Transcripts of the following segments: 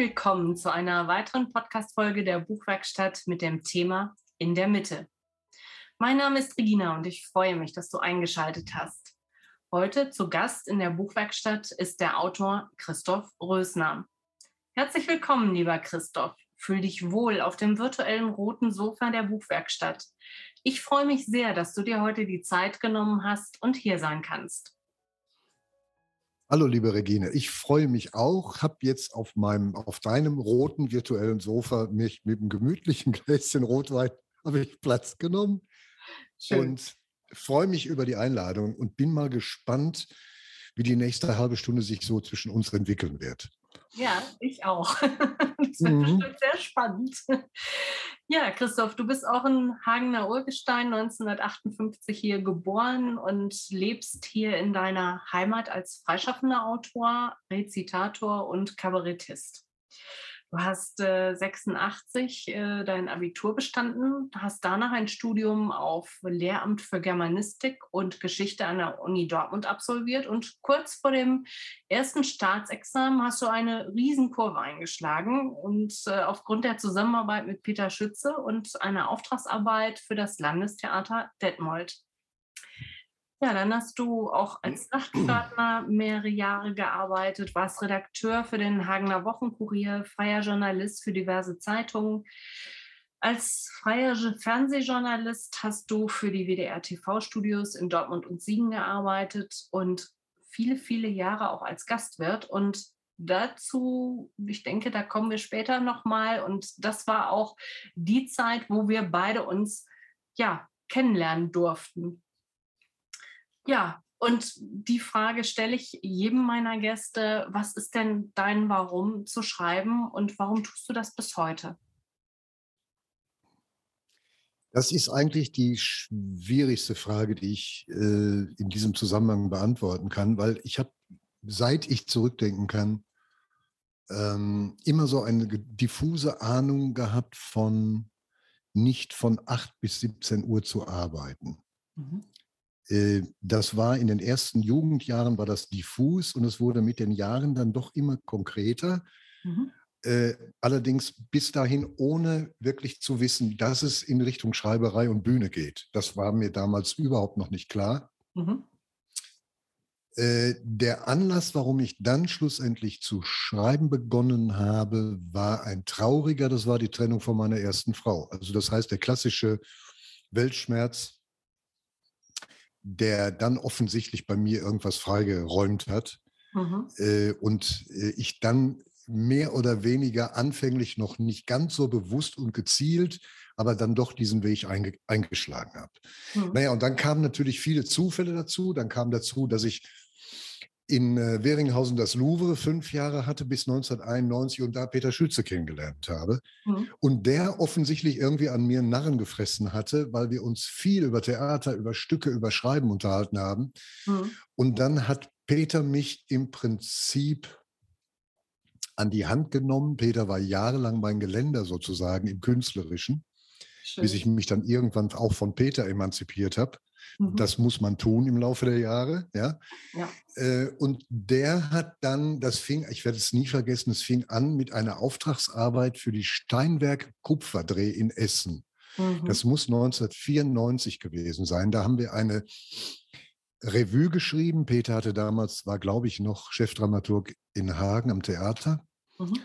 Willkommen zu einer weiteren Podcast-Folge der Buchwerkstatt mit dem Thema In der Mitte. Mein Name ist Regina und ich freue mich, dass du eingeschaltet hast. Heute zu Gast in der Buchwerkstatt ist der Autor Christoph Rösner. Herzlich willkommen, lieber Christoph. Fühl dich wohl auf dem virtuellen roten Sofa der Buchwerkstatt. Ich freue mich sehr, dass du dir heute die Zeit genommen hast und hier sein kannst. Hallo, liebe Regine. Ich freue mich auch. Habe jetzt auf meinem, auf deinem roten virtuellen Sofa mich mit einem gemütlichen Gläschen Rotwein habe ich Platz genommen Schön. und freue mich über die Einladung und bin mal gespannt, wie die nächste halbe Stunde sich so zwischen uns entwickeln wird. Ja, ich auch. Das wird mhm. bestimmt sehr spannend. Ja, Christoph, du bist auch ein Hagener Urgestein, 1958 hier geboren und lebst hier in deiner Heimat als freischaffender Autor, Rezitator und Kabarettist. Du hast äh, 86 äh, dein Abitur bestanden, hast danach ein Studium auf Lehramt für Germanistik und Geschichte an der Uni Dortmund absolviert und kurz vor dem ersten Staatsexamen hast du eine Riesenkurve eingeschlagen und äh, aufgrund der Zusammenarbeit mit Peter Schütze und einer Auftragsarbeit für das Landestheater Detmold ja, dann hast du auch als Nachtgärtner mehrere Jahre gearbeitet, warst Redakteur für den Hagener Wochenkurier, freier Journalist für diverse Zeitungen. Als freier Fernsehjournalist hast du für die WDR-TV-Studios in Dortmund und Siegen gearbeitet und viele, viele Jahre auch als Gastwirt. Und dazu, ich denke, da kommen wir später nochmal. Und das war auch die Zeit, wo wir beide uns ja kennenlernen durften. Ja, und die Frage stelle ich jedem meiner Gäste, was ist denn dein Warum zu schreiben und warum tust du das bis heute? Das ist eigentlich die schwierigste Frage, die ich äh, in diesem Zusammenhang beantworten kann, weil ich habe, seit ich zurückdenken kann, ähm, immer so eine diffuse Ahnung gehabt von nicht von 8 bis 17 Uhr zu arbeiten. Mhm. Äh, das war in den ersten Jugendjahren war das diffus und es wurde mit den Jahren dann doch immer konkreter. Mhm. Äh, allerdings bis dahin ohne wirklich zu wissen, dass es in Richtung Schreiberei und Bühne geht. Das war mir damals überhaupt noch nicht klar. Mhm. Äh, der Anlass, warum ich dann schlussendlich zu schreiben begonnen habe, war ein trauriger. Das war die Trennung von meiner ersten Frau. Also das heißt, der klassische Weltschmerz, der dann offensichtlich bei mir irgendwas freigeräumt hat. Mhm. Äh, und äh, ich dann mehr oder weniger anfänglich noch nicht ganz so bewusst und gezielt, aber dann doch diesen Weg einge eingeschlagen habe. Mhm. Naja, und dann kamen natürlich viele Zufälle dazu. Dann kam dazu, dass ich in äh, Weringhausen das Louvre fünf Jahre hatte bis 1991 und da Peter Schütze kennengelernt habe. Mhm. Und der offensichtlich irgendwie an mir Narren gefressen hatte, weil wir uns viel über Theater, über Stücke, über Schreiben unterhalten haben. Mhm. Und dann hat Peter mich im Prinzip an die Hand genommen. Peter war jahrelang mein Geländer sozusagen im Künstlerischen, Schön. bis ich mich dann irgendwann auch von Peter emanzipiert habe. Mhm. Das muss man tun im Laufe der Jahre. Ja? ja. Äh, und der hat dann, das fing, ich werde es nie vergessen, es fing an mit einer Auftragsarbeit für die Steinwerk Kupferdreh in Essen. Mhm. Das muss 1994 gewesen sein. Da haben wir eine Revue geschrieben. Peter hatte damals, war glaube ich noch Chefdramaturg in Hagen am Theater. Mhm.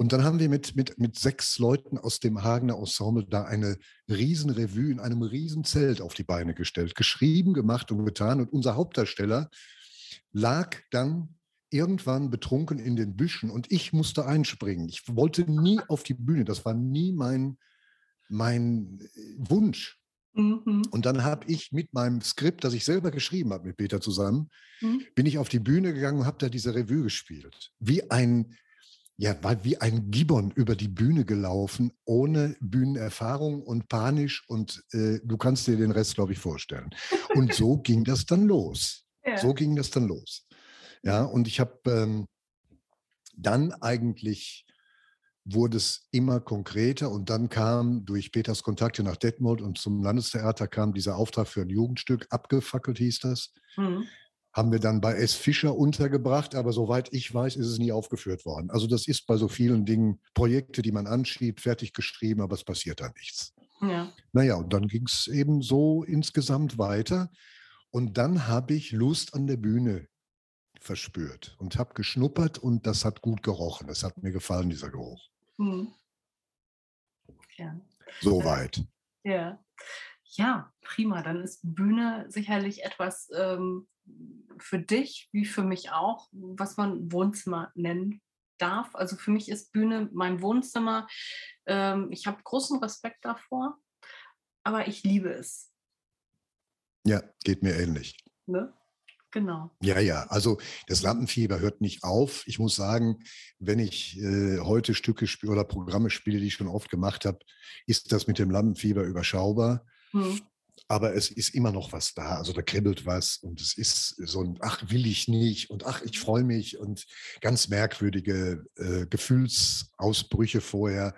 Und dann haben wir mit, mit, mit sechs Leuten aus dem Hagener Ensemble da eine Riesenrevue in einem Riesenzelt auf die Beine gestellt. Geschrieben, gemacht und getan. Und unser Hauptdarsteller lag dann irgendwann betrunken in den Büschen und ich musste einspringen. Ich wollte nie auf die Bühne. Das war nie mein, mein Wunsch. Mhm. Und dann habe ich mit meinem Skript, das ich selber geschrieben habe mit Peter zusammen, mhm. bin ich auf die Bühne gegangen und habe da diese Revue gespielt. Wie ein ja, war wie ein Gibbon über die Bühne gelaufen, ohne Bühnenerfahrung und panisch und äh, du kannst dir den Rest, glaube ich, vorstellen. Und so ging das dann los. Ja. So ging das dann los. Ja, und ich habe ähm, dann eigentlich wurde es immer konkreter und dann kam durch Peters Kontakte nach Detmold und zum Landestheater kam dieser Auftrag für ein Jugendstück, abgefackelt hieß das. Mhm. Haben wir dann bei S. Fischer untergebracht, aber soweit ich weiß, ist es nie aufgeführt worden. Also das ist bei so vielen Dingen Projekte, die man anschiebt, fertig geschrieben, aber es passiert da nichts. Ja. Naja, und dann ging es eben so insgesamt weiter. Und dann habe ich Lust an der Bühne verspürt und habe geschnuppert und das hat gut gerochen. Das hat mir gefallen, dieser Geruch. Hm. Ja. Soweit. Ja. Ja, prima. Dann ist Bühne sicherlich etwas ähm, für dich, wie für mich auch, was man Wohnzimmer nennen darf. Also für mich ist Bühne mein Wohnzimmer. Ähm, ich habe großen Respekt davor, aber ich liebe es. Ja, geht mir ähnlich. Ne? Genau. Ja, ja, also das Lampenfieber hört nicht auf. Ich muss sagen, wenn ich äh, heute Stücke spiele oder Programme spiele, die ich schon oft gemacht habe, ist das mit dem Lampenfieber überschaubar. Hm. Aber es ist immer noch was da. Also da kribbelt was und es ist so ein, ach, will ich nicht und ach, ich freue mich und ganz merkwürdige äh, Gefühlsausbrüche vorher.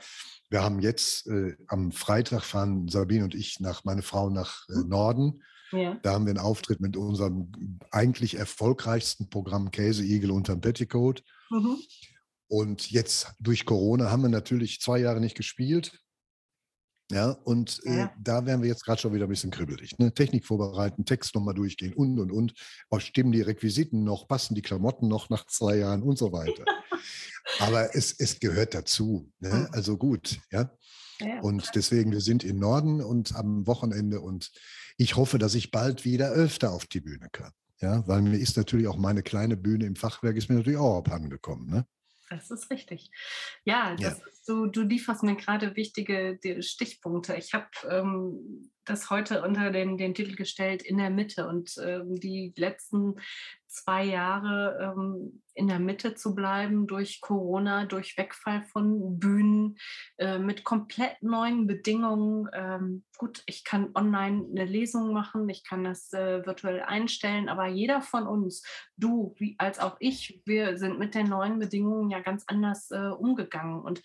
Wir haben jetzt äh, am Freitag fahren Sabine und ich nach meine Frau nach äh, hm. Norden ja. Da haben wir einen Auftritt mit unserem eigentlich erfolgreichsten Programm Käseigel unterm Petticoat. Mhm. Und jetzt durch Corona haben wir natürlich zwei Jahre nicht gespielt. Ja, und äh, ja. Äh, da wären wir jetzt gerade schon wieder ein bisschen kribbelig. Ne? Technik vorbereiten, Text nochmal durchgehen und und und. Auch stimmen die Requisiten noch, passen die Klamotten noch nach zwei Jahren und so weiter. Aber es, es gehört dazu. Ne? Also gut, ja. ja. Und deswegen, wir sind im Norden und am Wochenende und ich hoffe, dass ich bald wieder öfter auf die Bühne kann. Ja, weil mir ist natürlich auch meine kleine Bühne im Fachwerk ist mir natürlich auch abhandengekommen. Ne? Das ist richtig. Ja, ja. Ist, du, du lieferst mir gerade wichtige Stichpunkte. Ich habe ähm, das heute unter den, den Titel gestellt in der Mitte und ähm, die letzten zwei Jahre ähm, in der Mitte zu bleiben durch Corona, durch Wegfall von Bühnen, äh, mit komplett neuen Bedingungen. Ähm, gut, ich kann online eine Lesung machen, ich kann das äh, virtuell einstellen, aber jeder von uns, du wie, als auch ich, wir sind mit den neuen Bedingungen ja ganz anders äh, umgegangen. Und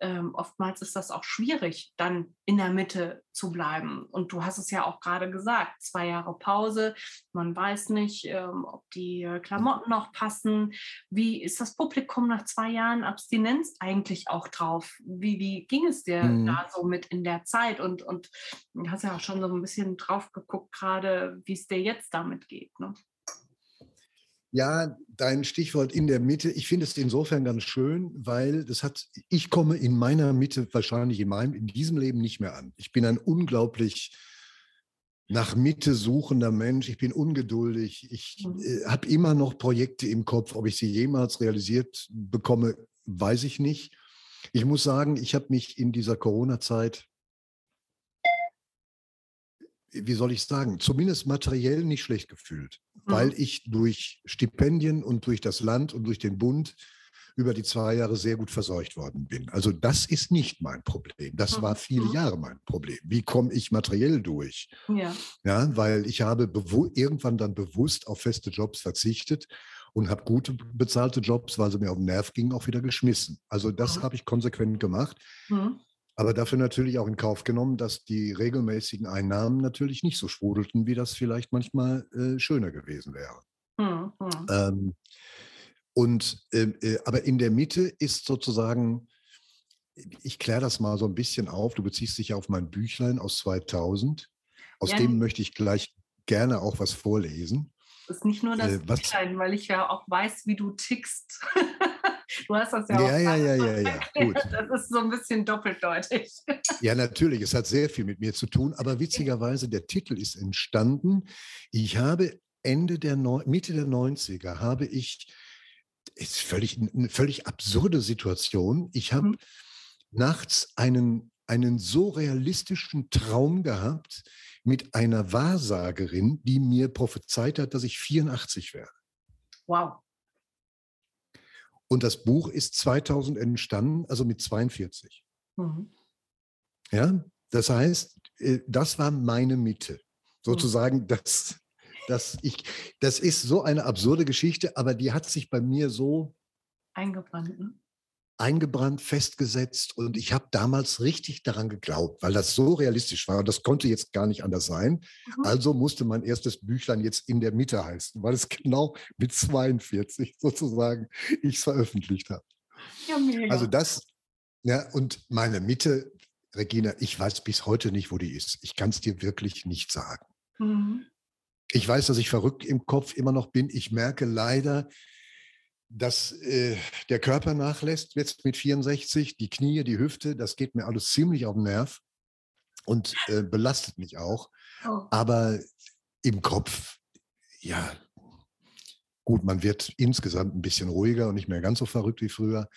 ähm, oftmals ist das auch schwierig, dann in der Mitte zu bleiben. Und du hast es ja auch gerade gesagt, zwei Jahre Pause, man weiß nicht, ähm, ob die äh, Klamotten noch passen. Wie ist das Publikum nach zwei Jahren Abstinenz eigentlich auch drauf? Wie, wie ging es dir mhm. da so mit in der Zeit? Und, und du hast ja auch schon so ein bisschen drauf geguckt, gerade wie es dir jetzt damit geht. Ne? Ja, dein Stichwort in der Mitte. Ich finde es insofern ganz schön, weil das hat, ich komme in meiner Mitte wahrscheinlich in meinem, in diesem Leben nicht mehr an. Ich bin ein unglaublich nach Mitte suchender Mensch. Ich bin ungeduldig. Ich mhm. äh, habe immer noch Projekte im Kopf. Ob ich sie jemals realisiert bekomme, weiß ich nicht. Ich muss sagen, ich habe mich in dieser Corona-Zeit wie soll ich sagen, zumindest materiell nicht schlecht gefühlt, mhm. weil ich durch Stipendien und durch das Land und durch den Bund über die zwei Jahre sehr gut versorgt worden bin. Also das ist nicht mein Problem. Das mhm. war viele mhm. Jahre mein Problem. Wie komme ich materiell durch? Ja. ja, weil ich habe irgendwann dann bewusst auf feste Jobs verzichtet und habe gute bezahlte Jobs, weil sie mir auf den Nerv gingen, auch wieder geschmissen. Also das mhm. habe ich konsequent gemacht. Mhm aber dafür natürlich auch in Kauf genommen, dass die regelmäßigen Einnahmen natürlich nicht so sprudelten, wie das vielleicht manchmal äh, schöner gewesen wäre. Ähm, und äh, äh, aber in der Mitte ist sozusagen, ich kläre das mal so ein bisschen auf. Du beziehst dich ja auf mein Büchlein aus 2000. Aus ja, dem möchte ich gleich gerne auch was vorlesen. Das ist nicht nur das äh, Büchlein, weil ich ja auch weiß, wie du tickst. Du hast das ja, ja auch. Ja, ja, ja, ja, gut. Das ist so ein bisschen doppeldeutig. Ja, natürlich. Es hat sehr viel mit mir zu tun. Aber witzigerweise, der Titel ist entstanden. Ich habe Ende der Mitte der 90er habe ich, ist völlig, eine völlig absurde Situation. Ich habe mhm. nachts einen, einen so realistischen Traum gehabt mit einer Wahrsagerin, die mir prophezeit hat, dass ich 84 werde. Wow. Und das Buch ist 2000 entstanden, also mit 42. Mhm. Ja, das heißt, äh, das war meine Mitte. Sozusagen, mhm. das, das, ich, das ist so eine absurde Geschichte, aber die hat sich bei mir so eingebrannt. Ne? eingebrannt, festgesetzt und ich habe damals richtig daran geglaubt, weil das so realistisch war und das konnte jetzt gar nicht anders sein. Mhm. Also musste mein erstes Büchlein jetzt in der Mitte heißen, weil es genau mit 42 sozusagen ich es veröffentlicht habe. Ja. Also das, ja, und meine Mitte, Regina, ich weiß bis heute nicht, wo die ist. Ich kann es dir wirklich nicht sagen. Mhm. Ich weiß, dass ich verrückt im Kopf immer noch bin. Ich merke leider, dass äh, der Körper nachlässt, jetzt mit 64, die Knie, die Hüfte, das geht mir alles ziemlich auf den Nerv und äh, belastet mich auch. Oh. Aber im Kopf, ja, gut, man wird insgesamt ein bisschen ruhiger und nicht mehr ganz so verrückt wie früher.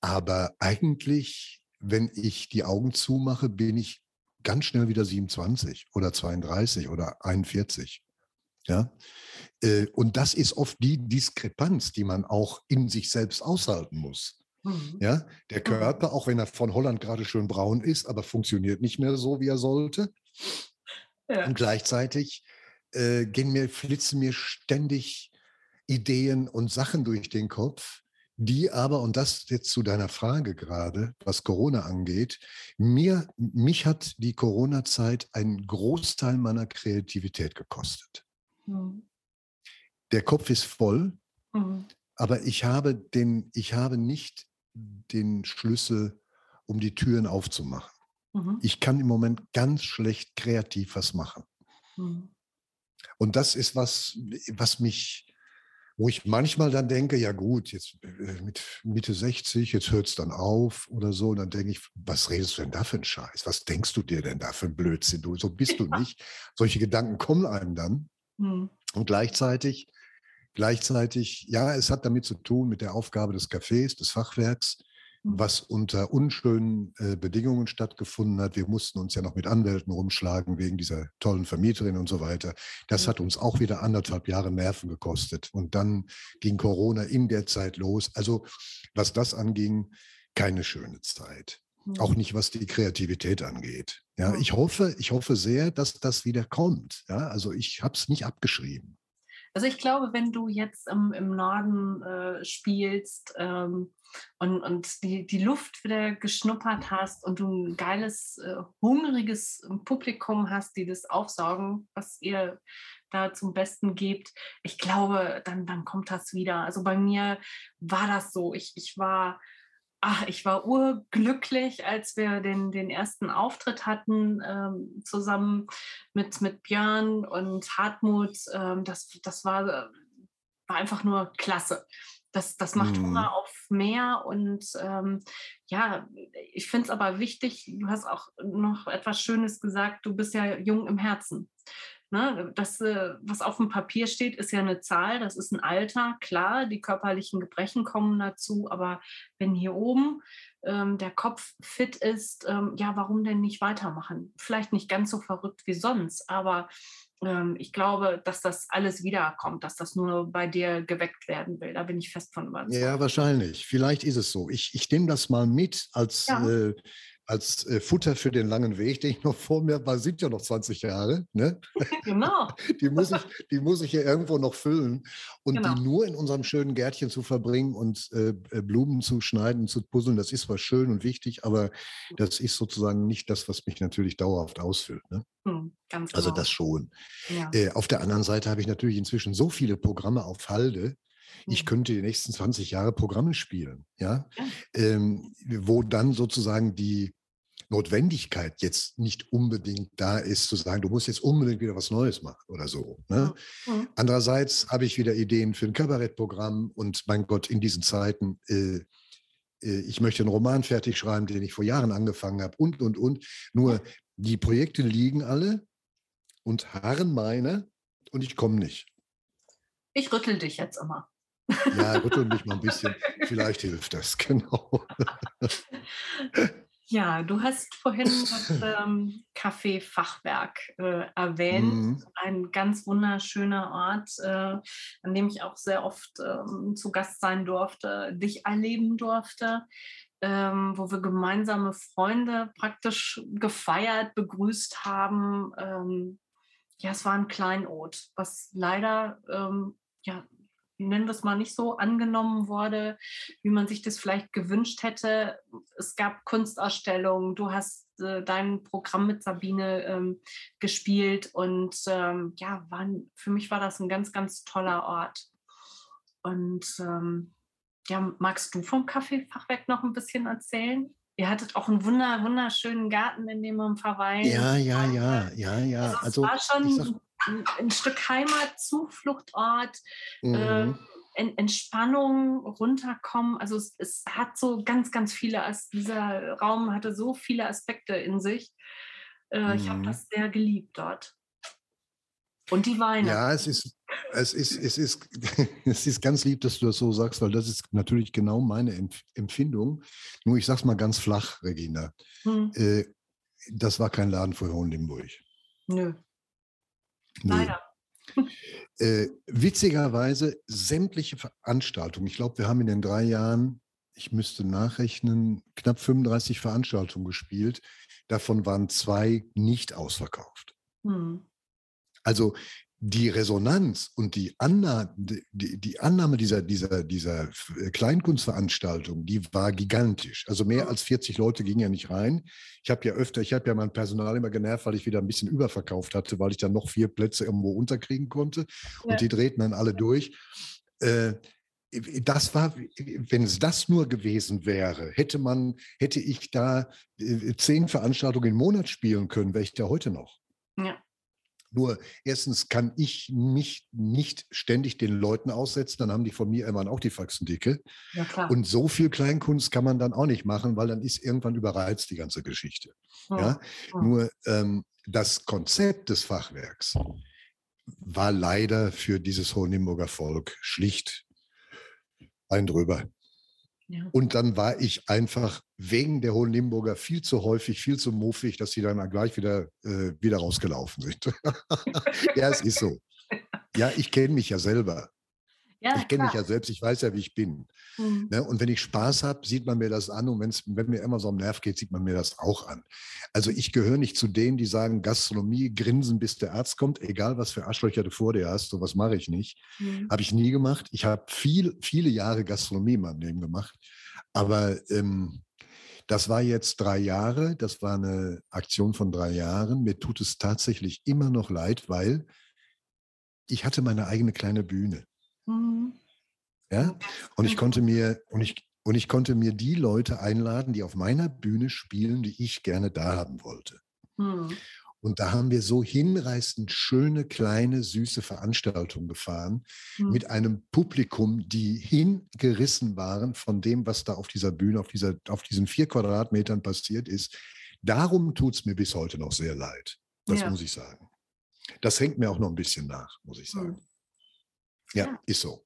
Aber eigentlich, wenn ich die Augen zumache, bin ich ganz schnell wieder 27 oder 32 oder 41. Ja? Äh, und das ist oft die Diskrepanz, die man auch in sich selbst aushalten muss. Mhm. Ja, der mhm. Körper, auch wenn er von Holland gerade schön braun ist, aber funktioniert nicht mehr so, wie er sollte. Ja. Und gleichzeitig äh, gehen mir, flitzen mir ständig Ideen und Sachen durch den Kopf, die aber, und das jetzt zu deiner Frage gerade, was Corona angeht, mir, mich hat die Corona-Zeit einen Großteil meiner Kreativität gekostet. Mhm. Der Kopf ist voll, mhm. aber ich habe, den, ich habe nicht den Schlüssel, um die Türen aufzumachen. Mhm. Ich kann im Moment ganz schlecht kreativ was machen. Mhm. Und das ist was, was mich, wo ich manchmal dann denke, ja gut, jetzt äh, mit Mitte 60, jetzt hört es dann auf oder so. Und dann denke ich, was redest du denn da für einen Scheiß? Was denkst du dir denn da für einen Blödsinn? Du, so bist du nicht. Solche Gedanken kommen einem dann. Mhm. Und gleichzeitig, gleichzeitig, ja, es hat damit zu tun mit der Aufgabe des Cafés, des Fachwerks, mhm. was unter unschönen äh, Bedingungen stattgefunden hat. Wir mussten uns ja noch mit Anwälten rumschlagen wegen dieser tollen Vermieterin und so weiter. Das hat uns auch wieder anderthalb Jahre Nerven gekostet. Und dann ging Corona in der Zeit los. Also was das anging, keine schöne Zeit. Auch nicht, was die Kreativität angeht. Ja, ich hoffe, ich hoffe sehr, dass das wieder kommt. Ja, also ich habe es nicht abgeschrieben. Also ich glaube, wenn du jetzt im, im Norden äh, spielst ähm, und, und die, die Luft wieder geschnuppert hast und du ein geiles, äh, hungriges Publikum hast, die das aufsaugen, was ihr da zum Besten gebt, ich glaube, dann, dann kommt das wieder. Also bei mir war das so. Ich, ich war ach, ich war urglücklich, als wir den, den ersten Auftritt hatten, ähm, zusammen mit, mit Björn und Hartmut. Ähm, das, das war, war einfach nur klasse. Das, das macht mhm. Hunger auf mehr und ähm, ja, ich finde es aber wichtig, du hast auch noch etwas Schönes gesagt, du bist ja jung im Herzen. Ne, das, äh, was auf dem Papier steht, ist ja eine Zahl, das ist ein Alter. Klar, die körperlichen Gebrechen kommen dazu, aber wenn hier oben ähm, der Kopf fit ist, ähm, ja, warum denn nicht weitermachen? Vielleicht nicht ganz so verrückt wie sonst, aber ähm, ich glaube, dass das alles wiederkommt, dass das nur bei dir geweckt werden will. Da bin ich fest von überzeugt. Ja, wahrscheinlich. Vielleicht ist es so. Ich, ich nehme das mal mit als ja. äh, als äh, Futter für den langen Weg, den ich noch vor mir war, sind ja noch 20 Jahre. Ne? Genau. die, muss ich, die muss ich ja irgendwo noch füllen. Und genau. die nur in unserem schönen Gärtchen zu verbringen und äh, äh, Blumen zu schneiden, zu puzzeln, das ist zwar schön und wichtig, aber das ist sozusagen nicht das, was mich natürlich dauerhaft ausfüllt. Ne? Hm, also genau. Das schon. Ja. Äh, auf der anderen Seite habe ich natürlich inzwischen so viele Programme auf Halde, ich hm. könnte die nächsten 20 Jahre Programme spielen, ja, ja. Ähm, wo dann sozusagen die, Notwendigkeit jetzt nicht unbedingt da ist, zu sagen, du musst jetzt unbedingt wieder was Neues machen oder so. Ne? Mhm. Andererseits habe ich wieder Ideen für ein Kabarettprogramm und mein Gott, in diesen Zeiten, äh, äh, ich möchte einen Roman fertig schreiben, den ich vor Jahren angefangen habe und, und, und. Nur die Projekte liegen alle und harren meine und ich komme nicht. Ich rüttel dich jetzt immer. Ja, rüttel mich mal ein bisschen. Vielleicht hilft das, genau. Ja, du hast vorhin das ähm, Café Fachwerk äh, erwähnt. Mhm. Ein ganz wunderschöner Ort, äh, an dem ich auch sehr oft ähm, zu Gast sein durfte, dich erleben durfte, ähm, wo wir gemeinsame Freunde praktisch gefeiert, begrüßt haben. Ähm, ja, es war ein Kleinod, was leider ähm, ja, nennen wir es mal, nicht so angenommen wurde, wie man sich das vielleicht gewünscht hätte. Es gab Kunstausstellungen, du hast äh, dein Programm mit Sabine ähm, gespielt und ähm, ja, waren, für mich war das ein ganz, ganz toller Ort. Und ähm, ja, magst du vom Kaffeefachwerk noch ein bisschen erzählen? Ihr hattet auch einen wunder, wunderschönen Garten, in dem man verweilt. Ja, ja, ja, ja, ja. Also, also war schon sag, ein, ein, Stück Heimat, Zufluchtort, mhm. äh, Entspannung, runterkommen. Also es, es, hat so ganz, ganz viele, dieser Raum hatte so viele Aspekte in sich. Äh, mhm. Ich habe das sehr geliebt dort. Und die Weine. Ja, es ist, es ist, es ist, es ist ganz lieb, dass du das so sagst, weil das ist natürlich genau meine Empfindung. Nur ich sag's mal ganz flach, Regina. Hm. Äh, das war kein Laden für Hohenlimburg. Nö. Leider. Äh, witzigerweise sämtliche Veranstaltungen, ich glaube, wir haben in den drei Jahren, ich müsste nachrechnen, knapp 35 Veranstaltungen gespielt. Davon waren zwei nicht ausverkauft. Hm. Also die Resonanz und die Annahme, die, die Annahme dieser, dieser, dieser Kleinkunstveranstaltung, die war gigantisch. Also mehr als 40 Leute gingen ja nicht rein. Ich habe ja öfter, ich habe ja mein Personal immer genervt, weil ich wieder ein bisschen überverkauft hatte, weil ich dann noch vier Plätze irgendwo unterkriegen konnte. Und ja. die drehten dann alle durch. Äh, das war, wenn es das nur gewesen wäre, hätte man, hätte ich da äh, zehn Veranstaltungen im Monat spielen können, wäre ich da heute noch. Ja. Nur erstens kann ich mich nicht ständig den Leuten aussetzen, dann haben die von mir immer auch die Faxen dicke. Ja, und so viel Kleinkunst kann man dann auch nicht machen, weil dann ist irgendwann überreizt die ganze Geschichte. Ja. ja? ja. Nur ähm, das Konzept des Fachwerks war leider für dieses Hohenlimburger Volk schlicht ein drüber. Und dann war ich einfach wegen der Hohen Limburger viel zu häufig, viel zu muffig, dass sie dann gleich wieder, äh, wieder rausgelaufen sind. ja, es ist so. Ja, ich kenne mich ja selber. Ja, ich kenne mich ja selbst, ich weiß ja, wie ich bin. Mhm. Ne? Und wenn ich Spaß habe, sieht man mir das an. Und wenn's, wenn mir immer so am Nerv geht, sieht man mir das auch an. Also ich gehöre nicht zu denen, die sagen, Gastronomie, grinsen, bis der Arzt kommt, egal was für Arschlöcher du vor dir hast, sowas mache ich nicht. Mhm. Habe ich nie gemacht. Ich habe viel, viele Jahre Gastronomie in meinem Leben gemacht. Aber ähm, das war jetzt drei Jahre, das war eine Aktion von drei Jahren. Mir tut es tatsächlich immer noch leid, weil ich hatte meine eigene kleine Bühne. Mhm. Ja, und ich konnte mir, und ich, und ich konnte mir die Leute einladen, die auf meiner Bühne spielen, die ich gerne da haben wollte. Mhm. Und da haben wir so hinreißend schöne, kleine, süße Veranstaltungen gefahren mhm. mit einem Publikum, die hingerissen waren von dem, was da auf dieser Bühne, auf, dieser, auf diesen vier Quadratmetern passiert ist. Darum tut es mir bis heute noch sehr leid. Das ja. muss ich sagen. Das hängt mir auch noch ein bisschen nach, muss ich sagen. Mhm. Ja, ja, ist so.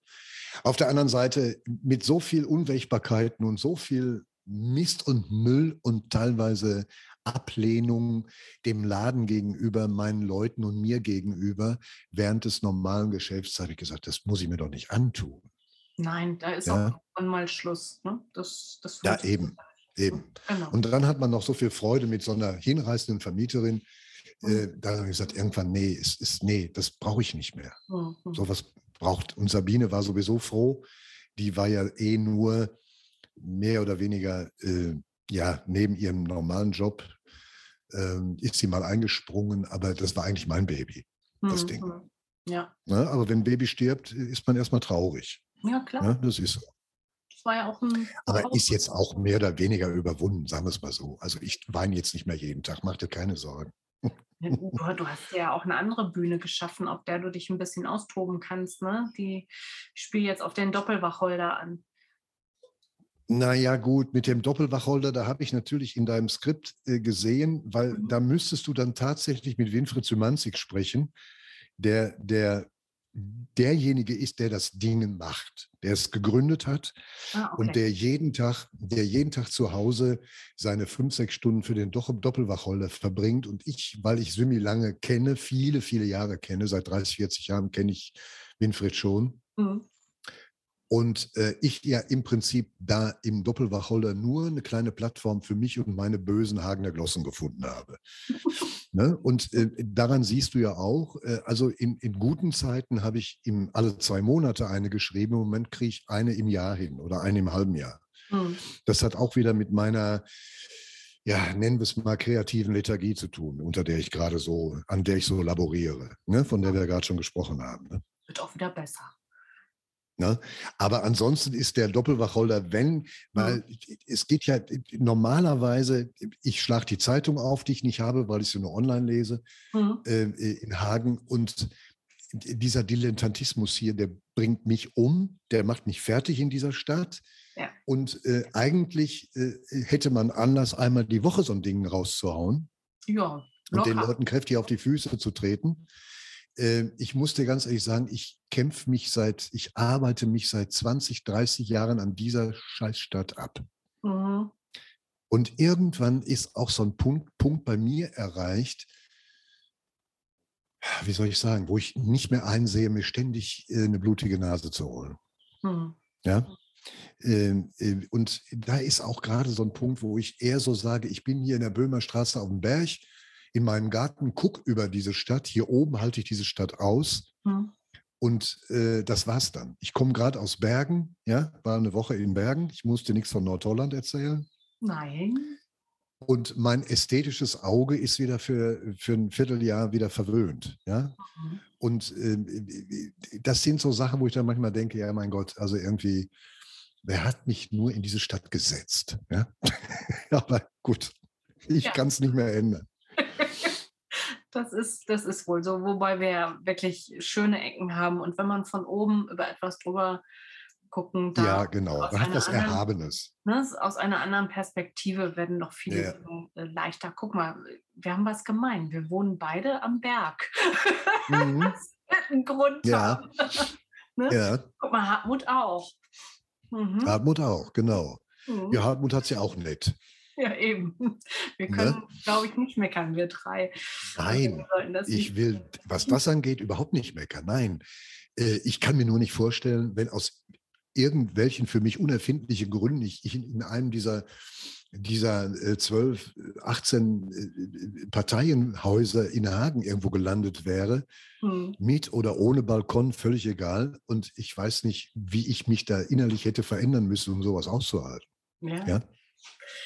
Auf der anderen Seite mit so viel Unwägbarkeiten und so viel Mist und Müll und teilweise Ablehnung dem Laden gegenüber, meinen Leuten und mir gegenüber während des normalen Geschäfts habe ich gesagt, das muss ich mir doch nicht antun. Nein, da ist ja. auch mal Schluss. Ne? Das, das ja, eben. Eben. Genau. Und dann hat man noch so viel Freude mit so einer hinreißenden Vermieterin. Mhm. Äh, da habe ich gesagt, irgendwann, nee, ist, ist, nee, das brauche ich nicht mehr. Mhm. Sowas braucht. Und Sabine war sowieso froh. Die war ja eh nur mehr oder weniger äh, ja, neben ihrem normalen Job äh, ist sie mal eingesprungen, aber das war eigentlich mein Baby, das mhm. Ding. Ja. Ne? Aber wenn ein Baby stirbt, ist man erstmal traurig. Ja, klar. Ne? Das ist so. Das war ja auch ein. Aber ist jetzt auch mehr oder weniger überwunden, sagen wir es mal so. Also ich weine jetzt nicht mehr jeden Tag, mach dir keine Sorgen. Du, hast ja auch eine andere Bühne geschaffen, auf der du dich ein bisschen austoben kannst. Ne? Die spielt jetzt auf den Doppelwacholder an. Naja, gut, mit dem Doppelwacholder, da habe ich natürlich in deinem Skript äh, gesehen, weil mhm. da müsstest du dann tatsächlich mit Winfried Symanzik sprechen, der, der derjenige ist, der das Ding macht, der es gegründet hat ah, okay. und der jeden Tag, der jeden Tag zu Hause seine fünf, sechs Stunden für den Doppelwacholder verbringt. Und ich, weil ich Simi lange kenne, viele, viele Jahre kenne, seit 30, 40 Jahren kenne ich Winfried schon. Mhm. Und äh, ich ja im Prinzip da im Doppelwacholder nur eine kleine Plattform für mich und meine bösen Hagener Glossen gefunden habe. ne? Und äh, daran siehst du ja auch, äh, also in, in guten Zeiten habe ich im, alle zwei Monate eine geschrieben. Im Moment kriege ich eine im Jahr hin oder eine im halben Jahr. Mhm. Das hat auch wieder mit meiner ja, nennen wir es mal kreativen Lethargie zu tun, unter der ich gerade so, an der ich so laboriere, ne? von der wir gerade schon gesprochen haben. Ne? Wird auch wieder besser. Ne? Aber ansonsten ist der Doppelwacholder, wenn, weil ja. es geht ja normalerweise, ich schlage die Zeitung auf, die ich nicht habe, weil ich sie nur online lese, ja. äh, in Hagen. Und dieser Dilettantismus hier, der bringt mich um, der macht mich fertig in dieser Stadt. Ja. Und äh, eigentlich äh, hätte man Anlass, einmal die Woche so ein Ding rauszuhauen. Ja. Und den Leuten kräftig auf die Füße zu treten. Äh, ich muss dir ganz ehrlich sagen, ich kämpfe mich seit, ich arbeite mich seit 20, 30 Jahren an dieser Scheißstadt ab. Mhm. Und irgendwann ist auch so ein Punkt, Punkt bei mir erreicht, wie soll ich sagen, wo ich nicht mehr einsehe, mir ständig äh, eine blutige Nase zu holen. Mhm. Ja. Ähm, äh, und da ist auch gerade so ein Punkt, wo ich eher so sage, ich bin hier in der Böhmerstraße auf dem Berg, in meinem Garten, gucke über diese Stadt. Hier oben halte ich diese Stadt aus. Mhm. Und äh, das war's dann. Ich komme gerade aus Bergen, ja, war eine Woche in Bergen. Ich musste nichts von Nordholland erzählen. Nein. Und mein ästhetisches Auge ist wieder für, für ein Vierteljahr wieder verwöhnt. Ja? Mhm. Und äh, das sind so Sachen, wo ich dann manchmal denke, ja, mein Gott, also irgendwie, wer hat mich nur in diese Stadt gesetzt? Ja? Aber gut, ich ja. kann es nicht mehr ändern. Das ist, das ist wohl so, wobei wir wirklich schöne Ecken haben. Und wenn man von oben über etwas drüber gucken, da ja, genau, man hat was anderen, Erhabenes. Ne, aus einer anderen Perspektive werden noch viele ja. äh, leichter. Guck mal, wir haben was gemein. Wir wohnen beide am Berg. Mhm. das wird ein Grund ja. ne? ja. Guck mal, Hartmut auch. Mhm. Hartmut auch, genau. Mhm. Ja, Hartmut hat es ja auch nett. Ja, eben. Wir ne? können, ne? glaube ich, nicht meckern, wir drei. Nein, ich will, was das angeht, überhaupt nicht meckern. Nein, äh, ich kann mir nur nicht vorstellen, wenn aus irgendwelchen für mich unerfindlichen Gründen ich, ich in einem dieser dieser äh, 12, 18 äh, Parteienhäuser in Hagen irgendwo gelandet wäre, hm. mit oder ohne Balkon, völlig egal. Und ich weiß nicht, wie ich mich da innerlich hätte verändern müssen, um sowas auszuhalten. Ja. ja?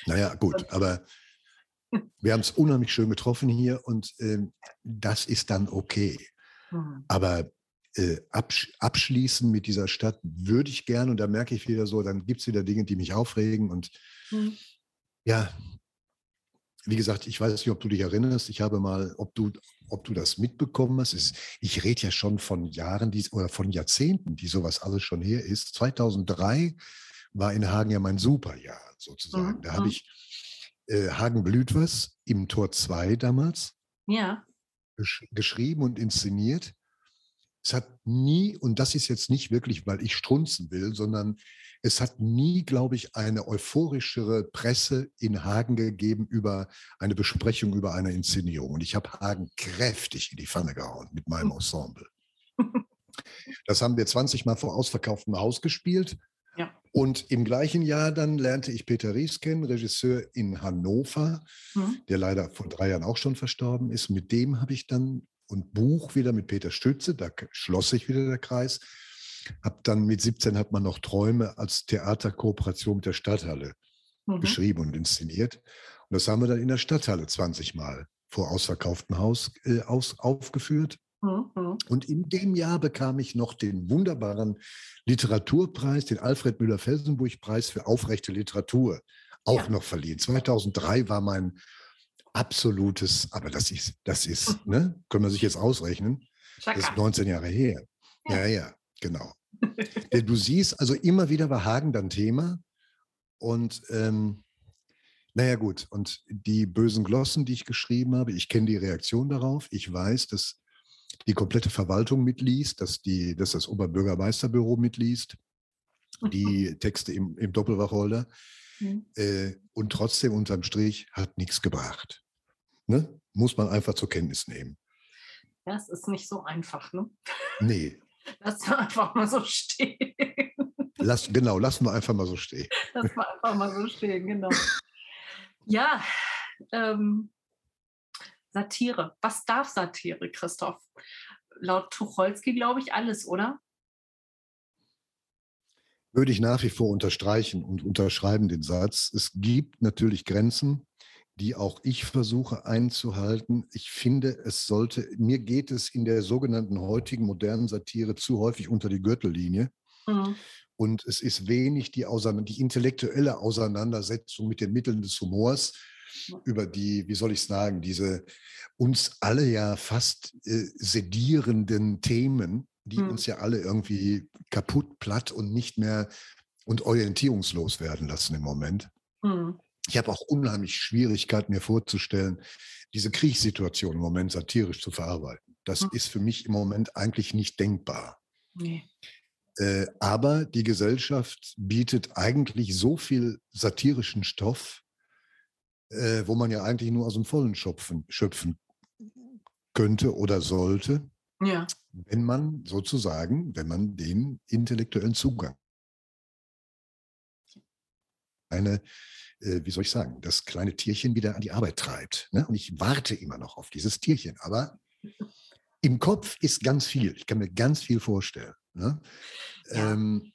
Naja, gut, aber wir haben es unheimlich schön getroffen hier und äh, das ist dann okay. Mhm. Aber äh, absch abschließen mit dieser Stadt würde ich gerne und da merke ich wieder so, dann gibt es wieder Dinge, die mich aufregen und mhm. ja, wie gesagt, ich weiß nicht, ob du dich erinnerst. Ich habe mal, ob du, ob du das mitbekommen hast. Ist, ich rede ja schon von Jahren die, oder von Jahrzehnten, die sowas alles schon her ist. 2003 war in Hagen ja mein Superjahr sozusagen. Mhm. Da habe mhm. ich äh, Hagen blüht was im Tor 2 damals ja. gesch geschrieben und inszeniert. Es hat nie, und das ist jetzt nicht wirklich, weil ich strunzen will, sondern es hat nie, glaube ich, eine euphorischere Presse in Hagen gegeben über eine Besprechung über eine Inszenierung. Und ich habe Hagen kräftig in die Pfanne gehauen mit meinem Ensemble. Das haben wir 20 Mal vor ausverkauftem Haus gespielt. Und im gleichen Jahr dann lernte ich Peter Ries kennen, Regisseur in Hannover, mhm. der leider vor drei Jahren auch schon verstorben ist. Mit dem habe ich dann und Buch wieder mit Peter Stütze, da schloss sich wieder der Kreis. Hab dann mit 17 hat man noch Träume als Theaterkooperation mit der Stadthalle mhm. geschrieben und inszeniert. Und das haben wir dann in der Stadthalle 20 Mal vor ausverkauftem Haus äh, aus, aufgeführt. Mhm. Und in dem Jahr bekam ich noch den wunderbaren Literaturpreis, den Alfred Müller-Felsenburg-Preis für aufrechte Literatur, auch ja. noch verliehen. 2003 war mein absolutes, aber das ist, das ist, mhm. ne, können wir sich jetzt ausrechnen, Schaka. das ist 19 Jahre her. Ja, ja, ja genau. du siehst, also immer wieder war Hagen dann Thema und ähm, naja gut, und die bösen Glossen, die ich geschrieben habe, ich kenne die Reaktion darauf. Ich weiß, dass die komplette Verwaltung mitliest, dass, die, dass das Oberbürgermeisterbüro mitliest, die Texte im, im Doppelwacholder. Mhm. Äh, und trotzdem unterm Strich hat nichts gebracht. Ne? Muss man einfach zur Kenntnis nehmen. Das ist nicht so einfach, ne? Nee. Lass einfach mal so stehen. Lass, genau, lassen wir einfach mal so stehen. Lassen wir einfach mal so stehen, genau. Ja, ähm, Satire. Was darf Satire, Christoph? Laut Tucholsky, glaube ich, alles, oder? Würde ich nach wie vor unterstreichen und unterschreiben den Satz. Es gibt natürlich Grenzen, die auch ich versuche einzuhalten. Ich finde, es sollte, mir geht es in der sogenannten heutigen modernen Satire zu häufig unter die Gürtellinie. Mhm. Und es ist wenig die, die intellektuelle Auseinandersetzung mit den Mitteln des Humors, über die, wie soll ich sagen, diese uns alle ja fast äh, sedierenden Themen, die mhm. uns ja alle irgendwie kaputt, platt und nicht mehr und orientierungslos werden lassen im Moment. Mhm. Ich habe auch unheimlich Schwierigkeit, mir vorzustellen, diese Kriegssituation im Moment satirisch zu verarbeiten. Das mhm. ist für mich im Moment eigentlich nicht denkbar. Nee. Äh, aber die Gesellschaft bietet eigentlich so viel satirischen Stoff, äh, wo man ja eigentlich nur aus dem Vollen schöpfen, schöpfen könnte oder sollte, ja. wenn man sozusagen, wenn man den intellektuellen Zugang eine, äh, wie soll ich sagen, das kleine Tierchen wieder an die Arbeit treibt. Ne? Und ich warte immer noch auf dieses Tierchen. Aber im Kopf ist ganz viel. Ich kann mir ganz viel vorstellen. Ne? Ja. Ähm,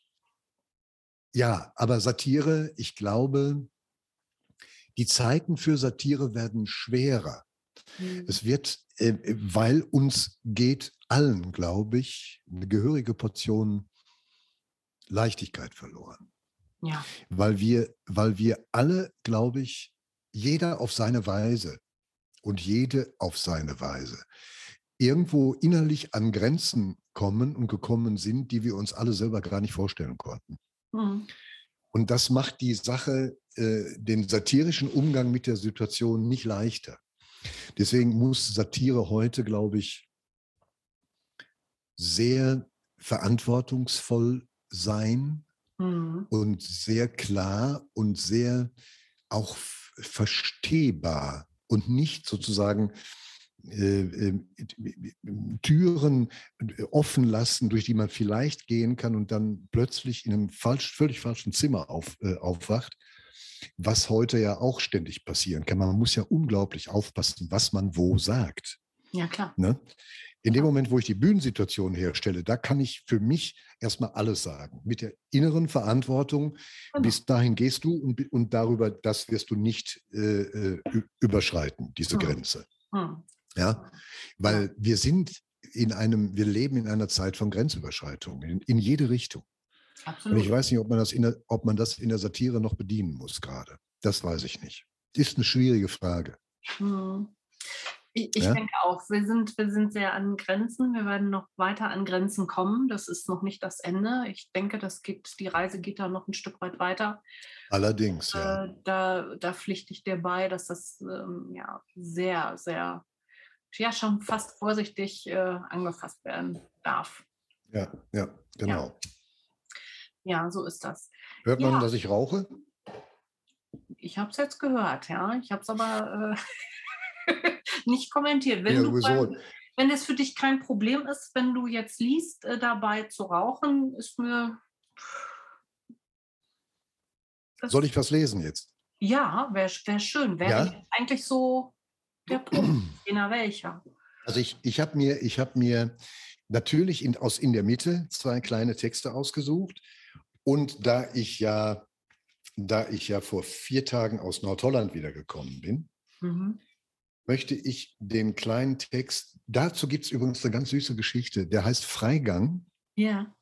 ja, aber Satire, ich glaube, die Zeiten für Satire werden schwerer. Mhm. Es wird, äh, weil uns geht allen, glaube ich, eine gehörige Portion Leichtigkeit verloren. Ja. Weil wir, weil wir alle, glaube ich, jeder auf seine Weise und jede auf seine Weise irgendwo innerlich an Grenzen kommen und gekommen sind, die wir uns alle selber gar nicht vorstellen konnten. Mhm. Und das macht die Sache, äh, den satirischen Umgang mit der Situation nicht leichter. Deswegen muss Satire heute, glaube ich, sehr verantwortungsvoll sein mhm. und sehr klar und sehr auch verstehbar und nicht sozusagen Türen äh, offen lassen, durch die man vielleicht gehen kann und dann plötzlich in einem falsch, völlig falschen Zimmer auf, äh, aufwacht, was heute ja auch ständig passieren kann. Man muss ja unglaublich aufpassen, was man wo sagt. Ja, klar. Ne? In dem Moment, wo ich die Bühnensituation herstelle, da kann ich für mich erstmal alles sagen. Mit der inneren Verantwortung, genau. bis dahin gehst du und, und darüber, das wirst du nicht äh, überschreiten, diese hm. Grenze. Hm. Ja, weil wir sind in einem, wir leben in einer Zeit von Grenzüberschreitungen in, in jede Richtung. Absolut. Und ich weiß nicht, ob man, das in der, ob man das in der Satire noch bedienen muss gerade. Das weiß ich nicht. Ist eine schwierige Frage. Hm. Ich, ich ja? denke auch, wir sind, wir sind sehr an Grenzen. Wir werden noch weiter an Grenzen kommen. Das ist noch nicht das Ende. Ich denke, das geht, die Reise geht da noch ein Stück weit weiter. Allerdings, ja. Äh, da, da pflichte ich dir bei, dass das ähm, ja, sehr, sehr ja schon fast vorsichtig äh, angefasst werden darf. Ja, ja, genau. Ja, ja so ist das. Hört man, ja. dass ich rauche? Ich habe es jetzt gehört, ja. Ich habe es aber äh, nicht kommentiert. Wenn, ja, du beim, wenn es für dich kein Problem ist, wenn du jetzt liest, äh, dabei zu rauchen, ist mir. Soll ich was lesen jetzt? Ja, wäre wär schön. Wäre ja? eigentlich so der Punkt, jener welcher. Also ich, ich habe mir, ich hab mir natürlich in, aus in der Mitte zwei kleine Texte ausgesucht. Und da ich ja, da ich ja vor vier Tagen aus Nordholland wiedergekommen bin, mhm. möchte ich den kleinen Text, dazu gibt es übrigens eine ganz süße Geschichte, der heißt Freigang. Ja.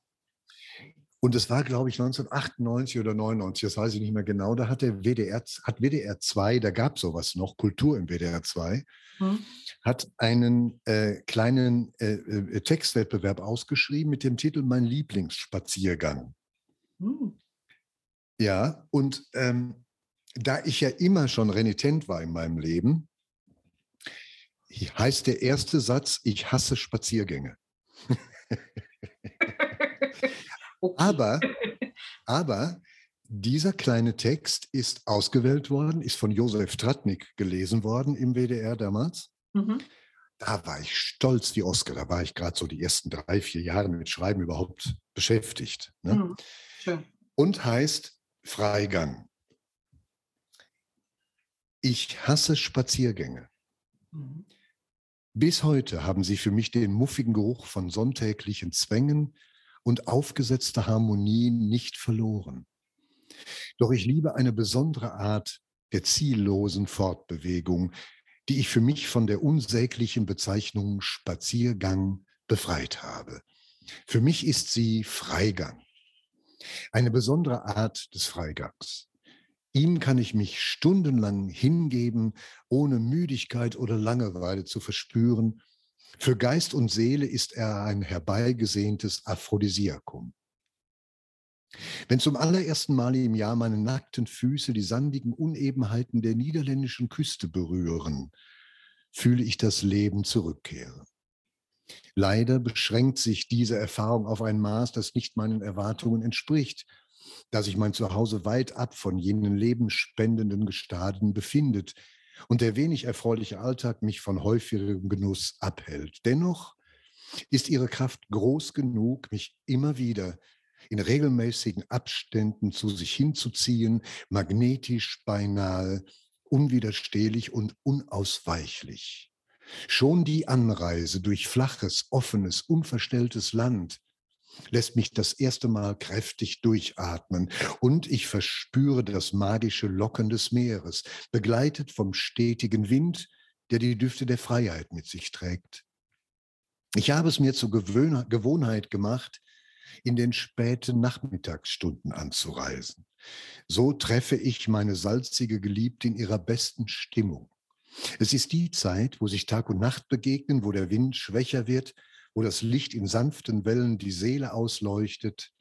Und es war, glaube ich, 1998 oder 99, das weiß ich nicht mehr genau. Da hat der WDR, hat WDR 2, da gab es sowas noch, Kultur im WDR 2, hm. hat einen äh, kleinen äh, äh, Textwettbewerb ausgeschrieben mit dem Titel Mein Lieblingsspaziergang. Hm. Ja, und ähm, da ich ja immer schon renitent war in meinem Leben, heißt der erste Satz, ich hasse Spaziergänge. Okay. Aber, aber dieser kleine Text ist ausgewählt worden, ist von Josef Tratnik gelesen worden im WDR damals. Mhm. da war ich stolz wie Oskar. Da war ich gerade so die ersten drei, vier Jahre mit Schreiben überhaupt beschäftigt. Ne? Mhm. Schön. Und heißt Freigang. Ich hasse Spaziergänge. Mhm. Bis heute haben sie für mich den muffigen Geruch von sonntäglichen Zwängen und aufgesetzter Harmonie nicht verloren. Doch ich liebe eine besondere Art der ziellosen Fortbewegung, die ich für mich von der unsäglichen Bezeichnung Spaziergang befreit habe. Für mich ist sie Freigang. Eine besondere Art des Freigangs. Ihm kann ich mich stundenlang hingeben, ohne Müdigkeit oder Langeweile zu verspüren. Für Geist und Seele ist er ein herbeigesehntes Aphrodisiakum. Wenn zum allerersten Mal im Jahr meine nackten Füße die sandigen Unebenheiten der niederländischen Küste berühren, fühle ich das Leben zurückkehren. Leider beschränkt sich diese Erfahrung auf ein Maß, das nicht meinen Erwartungen entspricht, da sich mein Zuhause weit ab von jenen lebensspendenden Gestaden befindet und der wenig erfreuliche Alltag mich von häufigem Genuss abhält. Dennoch ist ihre Kraft groß genug, mich immer wieder in regelmäßigen Abständen zu sich hinzuziehen, magnetisch beinahe, unwiderstehlich und unausweichlich. Schon die Anreise durch flaches, offenes, unverstelltes Land lässt mich das erste Mal kräftig durchatmen und ich verspüre das magische Locken des Meeres, begleitet vom stetigen Wind, der die Düfte der Freiheit mit sich trägt. Ich habe es mir zur Gewohnheit gemacht, in den späten Nachmittagsstunden anzureisen. So treffe ich meine salzige Geliebte in ihrer besten Stimmung. Es ist die Zeit, wo sich Tag und Nacht begegnen, wo der Wind schwächer wird, wo das Licht in sanften Wellen die Seele ausleuchtet.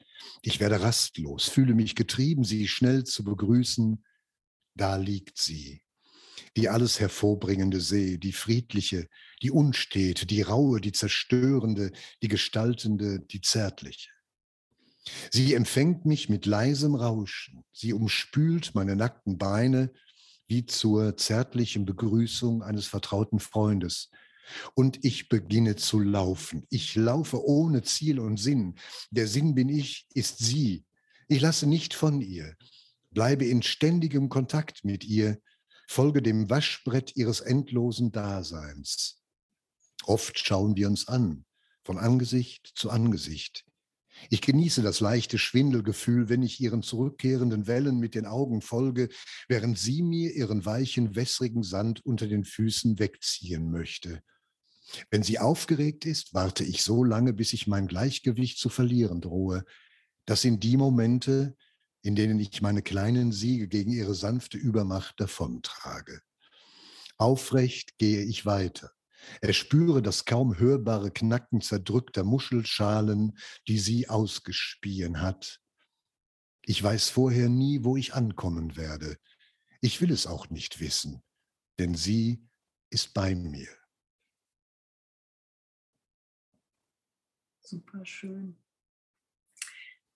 Ich werde rastlos, fühle mich getrieben, sie schnell zu begrüßen. Da liegt sie, die alles hervorbringende See, die friedliche, die unstete, die raue, die zerstörende, die gestaltende, die zärtliche. Sie empfängt mich mit leisem Rauschen, sie umspült meine nackten Beine wie zur zärtlichen Begrüßung eines vertrauten Freundes. Und ich beginne zu laufen. Ich laufe ohne Ziel und Sinn. Der Sinn bin ich, ist sie. Ich lasse nicht von ihr, bleibe in ständigem Kontakt mit ihr, folge dem Waschbrett ihres endlosen Daseins. Oft schauen wir uns an, von Angesicht zu Angesicht. Ich genieße das leichte Schwindelgefühl, wenn ich ihren zurückkehrenden Wellen mit den Augen folge, während sie mir ihren weichen, wässrigen Sand unter den Füßen wegziehen möchte. Wenn sie aufgeregt ist, warte ich so lange, bis ich mein Gleichgewicht zu verlieren drohe. Das sind die Momente, in denen ich meine kleinen Siege gegen ihre sanfte Übermacht davontrage. Aufrecht gehe ich weiter. Er spüre das kaum hörbare Knacken zerdrückter Muschelschalen, die sie ausgespien hat. Ich weiß vorher nie, wo ich ankommen werde. Ich will es auch nicht wissen, denn sie ist bei mir. Super schön.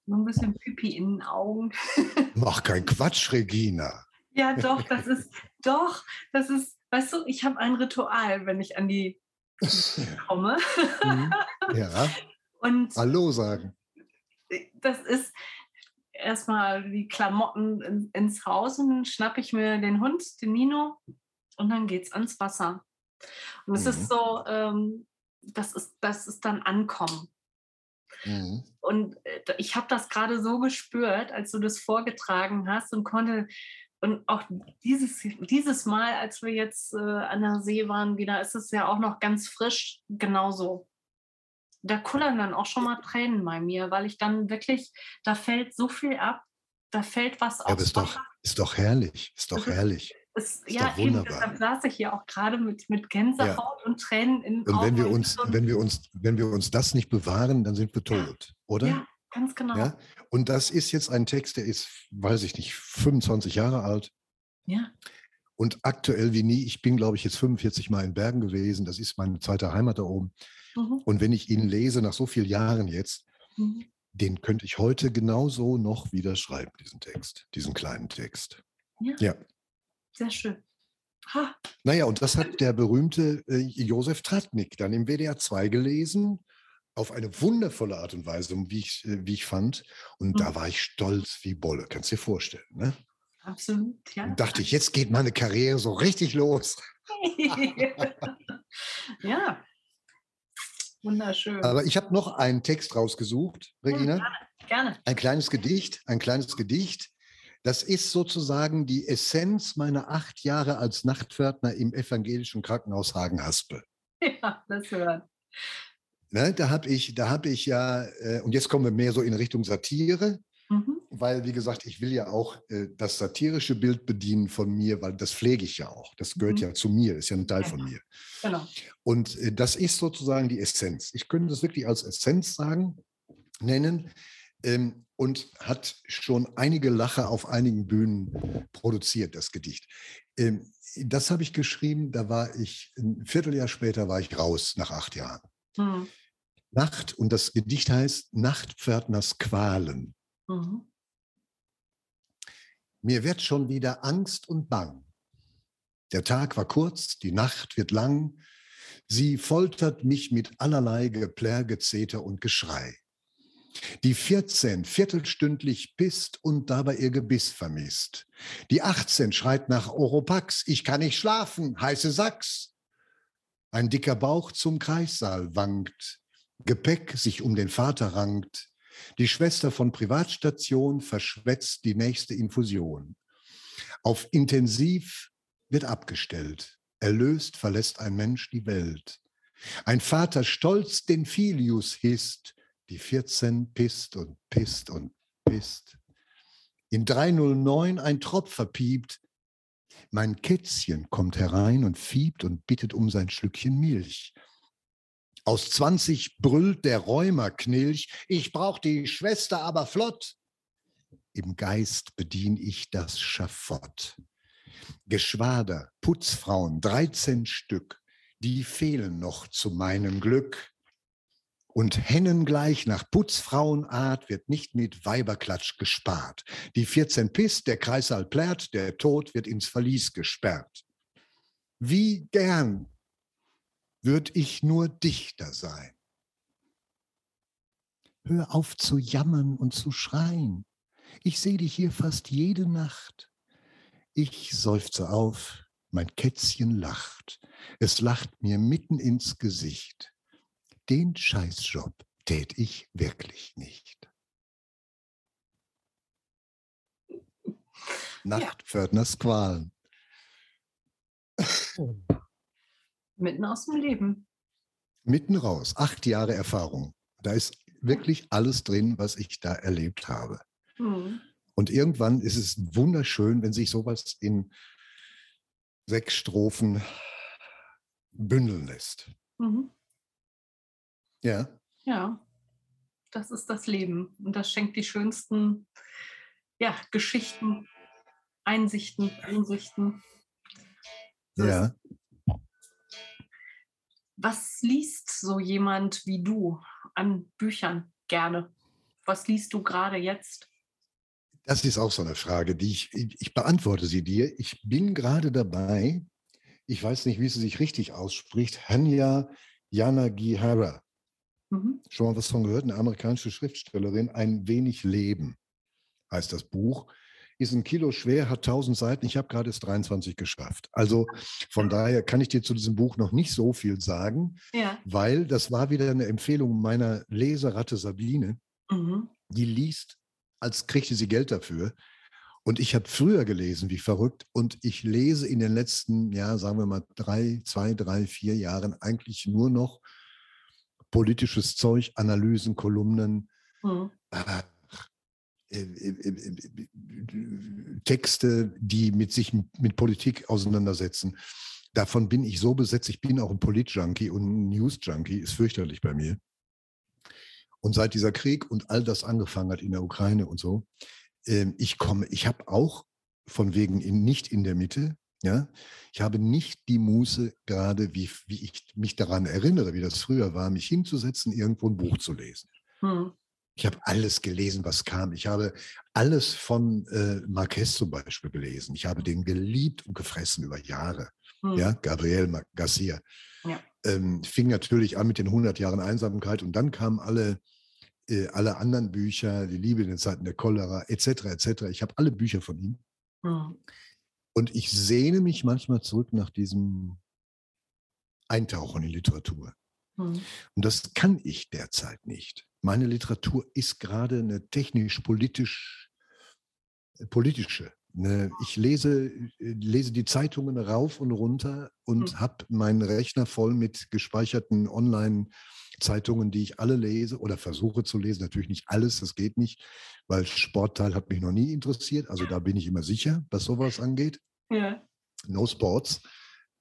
Nur ein bisschen Pipi in den Augen. Mach kein Quatsch, Regina. Ja, doch, das ist, doch, das ist weißt du, ich habe ein Ritual, wenn ich an die komme. Mhm. ja. Und Hallo sagen. Das ist erstmal die Klamotten in, ins Haus und dann schnappe ich mir den Hund, den Nino, und dann geht's ans Wasser. Und es mhm. ist so, ähm, das, ist, das ist dann Ankommen. Mhm. Und äh, ich habe das gerade so gespürt, als du das vorgetragen hast und konnte und auch dieses, dieses Mal, als wir jetzt äh, an der See waren, wieder ist es ja auch noch ganz frisch genauso. Da kullern dann auch schon mal Tränen bei mir, weil ich dann wirklich, da fällt so viel ab, da fällt was ja, aber ist doch, ist doch herrlich, ist doch herrlich. Ist, ist ja, eben, deshalb saß ich hier auch gerade mit, mit Gänsehaut ja. und Tränen in Und wenn wir uns, wenn wir uns, wenn wir uns das nicht bewahren, dann sind wir tot, oder? Ja, Ganz genau. Ja? Und das ist jetzt ein Text, der ist, weiß ich nicht, 25 Jahre alt. Ja. Und aktuell wie nie, ich bin, glaube ich, jetzt 45 Mal in Bergen gewesen. Das ist meine zweite Heimat da oben. Mhm. Und wenn ich ihn lese, nach so vielen Jahren jetzt, mhm. den könnte ich heute genauso noch wieder schreiben, diesen Text, diesen kleinen Text. Ja. ja. Sehr schön. Ha. Naja, und das hat der berühmte äh, Josef Tratnik dann im WDR 2 gelesen, auf eine wundervolle Art und Weise, wie ich, äh, wie ich fand. Und mhm. da war ich stolz wie Bolle, kannst du dir vorstellen. Ne? Absolut, ja. Und dachte ich, jetzt geht meine Karriere so richtig los. ja, wunderschön. Aber ich habe noch einen Text rausgesucht, Regina. Ja, gerne, gerne. Ein kleines Gedicht, ein kleines Gedicht. Das ist sozusagen die Essenz meiner acht Jahre als Nachtpförtner im evangelischen Krankenhaus Hagenhaspel. Ja, das hört. Ne, da habe ich, da habe ich ja, äh, und jetzt kommen wir mehr so in Richtung Satire. Mhm. Weil, wie gesagt, ich will ja auch äh, das satirische Bild bedienen von mir, weil das pflege ich ja auch. Das gehört mhm. ja zu mir, ist ja ein Teil ja. von mir. Genau. Und äh, das ist sozusagen die Essenz. Ich könnte das wirklich als Essenz sagen, nennen. Ähm, und hat schon einige Lacher auf einigen Bühnen produziert, das Gedicht. Ähm, das habe ich geschrieben, da war ich, ein Vierteljahr später war ich raus, nach acht Jahren. Mhm. Nacht, und das Gedicht heißt Nachtpförtners Qualen. Mhm. Mir wird schon wieder Angst und Bang. Der Tag war kurz, die Nacht wird lang. Sie foltert mich mit allerlei Geplär, Gezeter und Geschrei. Die 14 viertelstündlich pisst und dabei ihr Gebiss vermisst. Die 18 schreit nach Oropax, ich kann nicht schlafen, heiße Sachs. Ein dicker Bauch zum Kreissaal wankt, Gepäck sich um den Vater rankt. Die Schwester von Privatstation verschwätzt die nächste Infusion. Auf Intensiv wird abgestellt. Erlöst verlässt ein Mensch die Welt. Ein Vater stolz den Filius hisst, die 14 pisst und pisst und pisst. In 309 ein Tropf verpiept. Mein Kätzchen kommt herein und fiebt und bittet um sein Schlückchen Milch. Aus 20 brüllt der Räumer Knilch, ich brauch die Schwester aber flott. Im Geist bedien ich das Schafott. Geschwader, Putzfrauen, 13 Stück, die fehlen noch zu meinem Glück. Und Hennen gleich nach Putzfrauenart wird nicht mit Weiberklatsch gespart. Die 14 pisst, der Kreissaal plärt, der Tod wird ins Verlies gesperrt. Wie gern würde ich nur Dichter sein. Hör auf zu jammern und zu schreien. Ich sehe dich hier fast jede Nacht. Ich seufze auf, mein Kätzchen lacht. Es lacht mir mitten ins Gesicht. Den Scheißjob tät ich wirklich nicht. Nachtpförtners Qualen. Mitten aus dem Leben. Mitten raus. Acht Jahre Erfahrung. Da ist wirklich alles drin, was ich da erlebt habe. Mhm. Und irgendwann ist es wunderschön, wenn sich sowas in sechs Strophen bündeln lässt. Mhm. Ja. Ja, das ist das Leben. Und das schenkt die schönsten ja, Geschichten, Einsichten, Einsichten. Das ja. Was liest so jemand wie du an Büchern gerne? Was liest du gerade jetzt? Das ist auch so eine Frage, die ich, ich beantworte sie dir. Ich bin gerade dabei, ich weiß nicht, wie sie sich richtig ausspricht, Hanya Yanagihara. Mhm. Schon mal was von gehört? Eine amerikanische Schriftstellerin. Ein wenig Leben heißt das Buch ist ein Kilo schwer, hat 1000 Seiten. Ich habe gerade es 23 geschafft. Also von daher kann ich dir zu diesem Buch noch nicht so viel sagen, ja. weil das war wieder eine Empfehlung meiner Leseratte Sabine. Mhm. Die liest, als kriegte sie Geld dafür. Und ich habe früher gelesen, wie verrückt. Und ich lese in den letzten, ja, sagen wir mal, drei, zwei, drei, vier Jahren eigentlich nur noch politisches Zeug, Analysen, Kolumnen. Mhm. Äh, Texte, die mit sich mit Politik auseinandersetzen. Davon bin ich so besetzt. Ich bin auch ein Polit-Junkie und ein News-Junkie. Ist fürchterlich bei mir. Und seit dieser Krieg und all das angefangen hat in der Ukraine und so, ähm, ich komme, ich habe auch von wegen in, nicht in der Mitte, ja, ich habe nicht die Muße, gerade wie, wie ich mich daran erinnere, wie das früher war, mich hinzusetzen, irgendwo ein Buch zu lesen. Hm. Ich habe alles gelesen, was kam. Ich habe alles von äh, Marquez zum Beispiel gelesen. Ich habe den geliebt und gefressen über Jahre. Hm. Ja, Gabriel Garcia. Ja. Ähm, fing natürlich an mit den 100 Jahren Einsamkeit und dann kamen alle, äh, alle anderen Bücher, Die Liebe in den Zeiten der Cholera, etc., etc. Ich habe alle Bücher von ihm. Hm. Und ich sehne mich manchmal zurück nach diesem Eintauchen in Literatur. Hm. Und das kann ich derzeit nicht. Meine Literatur ist gerade eine technisch-politisch äh, politische. Ne, ich lese, äh, lese die Zeitungen rauf und runter und hm. habe meinen Rechner voll mit gespeicherten Online-Zeitungen, die ich alle lese oder versuche zu lesen. Natürlich nicht alles, das geht nicht, weil Sportteil hat mich noch nie interessiert. Also da bin ich immer sicher, was sowas angeht. Ja. No Sports.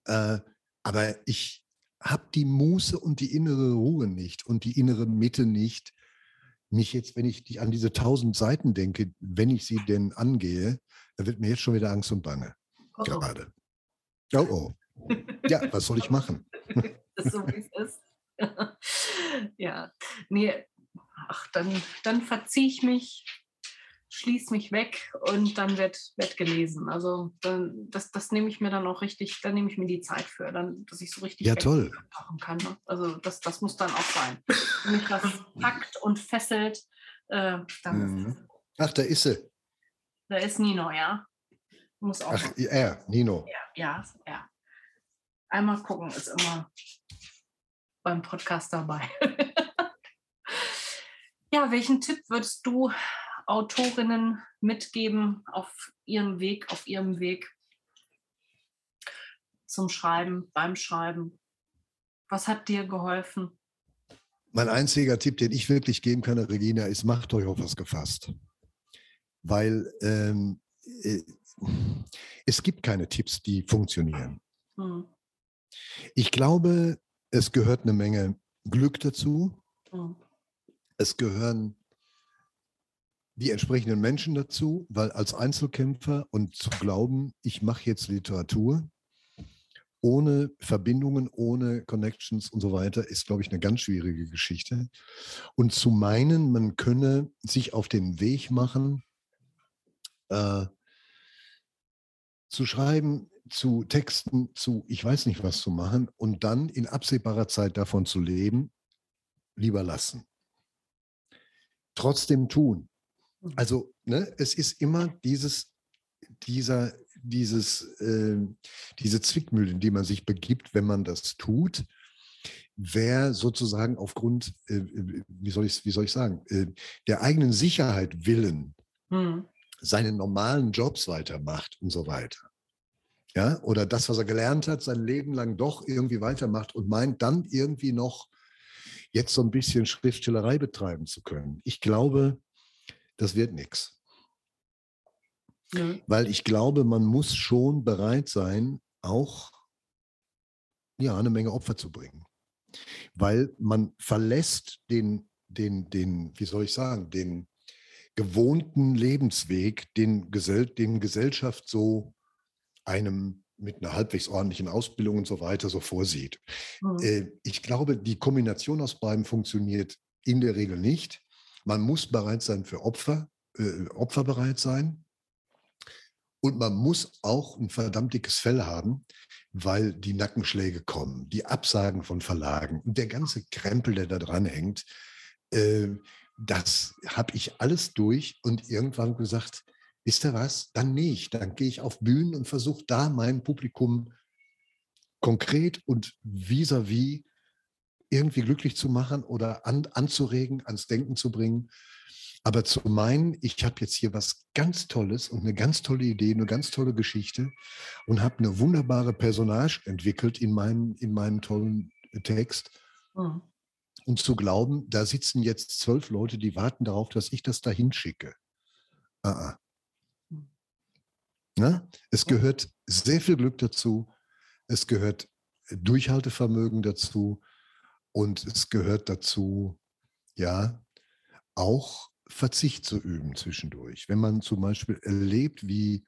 Äh, aber ich habe die Muße und die innere Ruhe nicht und die innere Mitte nicht, mich jetzt, wenn ich an diese tausend Seiten denke, wenn ich sie denn angehe, da wird mir jetzt schon wieder Angst und Bange. Oh, oh. Gerade. Oh oh. Ja, was soll ich machen? das ist so, wie es ist. ja, nee, ach, dann, dann verziehe ich mich schließe mich weg und dann wird, wird gelesen. Also dann, das, das nehme ich mir dann auch richtig, da nehme ich mir die Zeit für, dann, dass ich so richtig ja, toll. kann. Ne? Also das, das muss dann auch sein. Wenn mich das packt und fesselt, äh, dann mhm. Ach, da ist sie. Da ist Nino, ja. Muss auch Ach, er, Nino. Ja, ja, ja. Einmal gucken ist immer beim Podcast dabei. ja, welchen Tipp würdest du Autorinnen mitgeben auf ihrem Weg, auf ihrem Weg zum Schreiben, beim Schreiben? Was hat dir geholfen? Mein einziger Tipp, den ich wirklich geben kann, Regina, ist, macht euch auf was gefasst. Weil ähm, äh, es gibt keine Tipps, die funktionieren. Hm. Ich glaube, es gehört eine Menge Glück dazu. Hm. Es gehören die entsprechenden Menschen dazu, weil als Einzelkämpfer und zu glauben, ich mache jetzt Literatur ohne Verbindungen, ohne Connections und so weiter, ist, glaube ich, eine ganz schwierige Geschichte. Und zu meinen, man könne sich auf den Weg machen, äh, zu schreiben, zu Texten, zu ich weiß nicht was zu machen und dann in absehbarer Zeit davon zu leben, lieber lassen. Trotzdem tun. Mhm. Also ne, es ist immer dieses, dieser, dieses, äh, diese Zwickmühle, in die man sich begibt, wenn man das tut. Wer sozusagen aufgrund, äh, wie, soll ich, wie soll ich sagen, äh, der eigenen Sicherheit willen mhm. seine normalen Jobs weitermacht und so weiter. Ja, oder das, was er gelernt hat, sein Leben lang doch irgendwie weitermacht und meint dann irgendwie noch jetzt so ein bisschen Schriftstellerei betreiben zu können. Ich glaube, das wird nichts. Ja. Weil ich glaube, man muss schon bereit sein, auch ja, eine Menge Opfer zu bringen. Weil man verlässt den, den, den, wie soll ich sagen, den gewohnten Lebensweg, den, Gesell den Gesellschaft so einem mit einer halbwegs ordentlichen Ausbildung und so weiter so vorsieht. Mhm. Äh, ich glaube, die Kombination aus beiden funktioniert in der Regel nicht. Man muss bereit sein für Opfer, äh, opferbereit sein. Und man muss auch ein verdammt dickes Fell haben, weil die Nackenschläge kommen, die Absagen von Verlagen und der ganze Krempel, der da dran hängt. Äh, das habe ich alles durch und irgendwann gesagt, wisst ihr was, dann nicht. Dann gehe ich auf Bühnen und versuche da mein Publikum konkret und vis-à-vis -vis irgendwie glücklich zu machen oder an, anzuregen, ans Denken zu bringen. Aber zu meinen, ich habe jetzt hier was ganz Tolles und eine ganz tolle Idee, eine ganz tolle Geschichte und habe eine wunderbare Personage entwickelt in meinem, in meinem tollen Text. Mhm. Und zu glauben, da sitzen jetzt zwölf Leute, die warten darauf, dass ich das dahin schicke. Ah, ah. Na? Es gehört sehr viel Glück dazu. Es gehört Durchhaltevermögen dazu. Und es gehört dazu, ja, auch Verzicht zu üben zwischendurch. Wenn man zum Beispiel erlebt, wie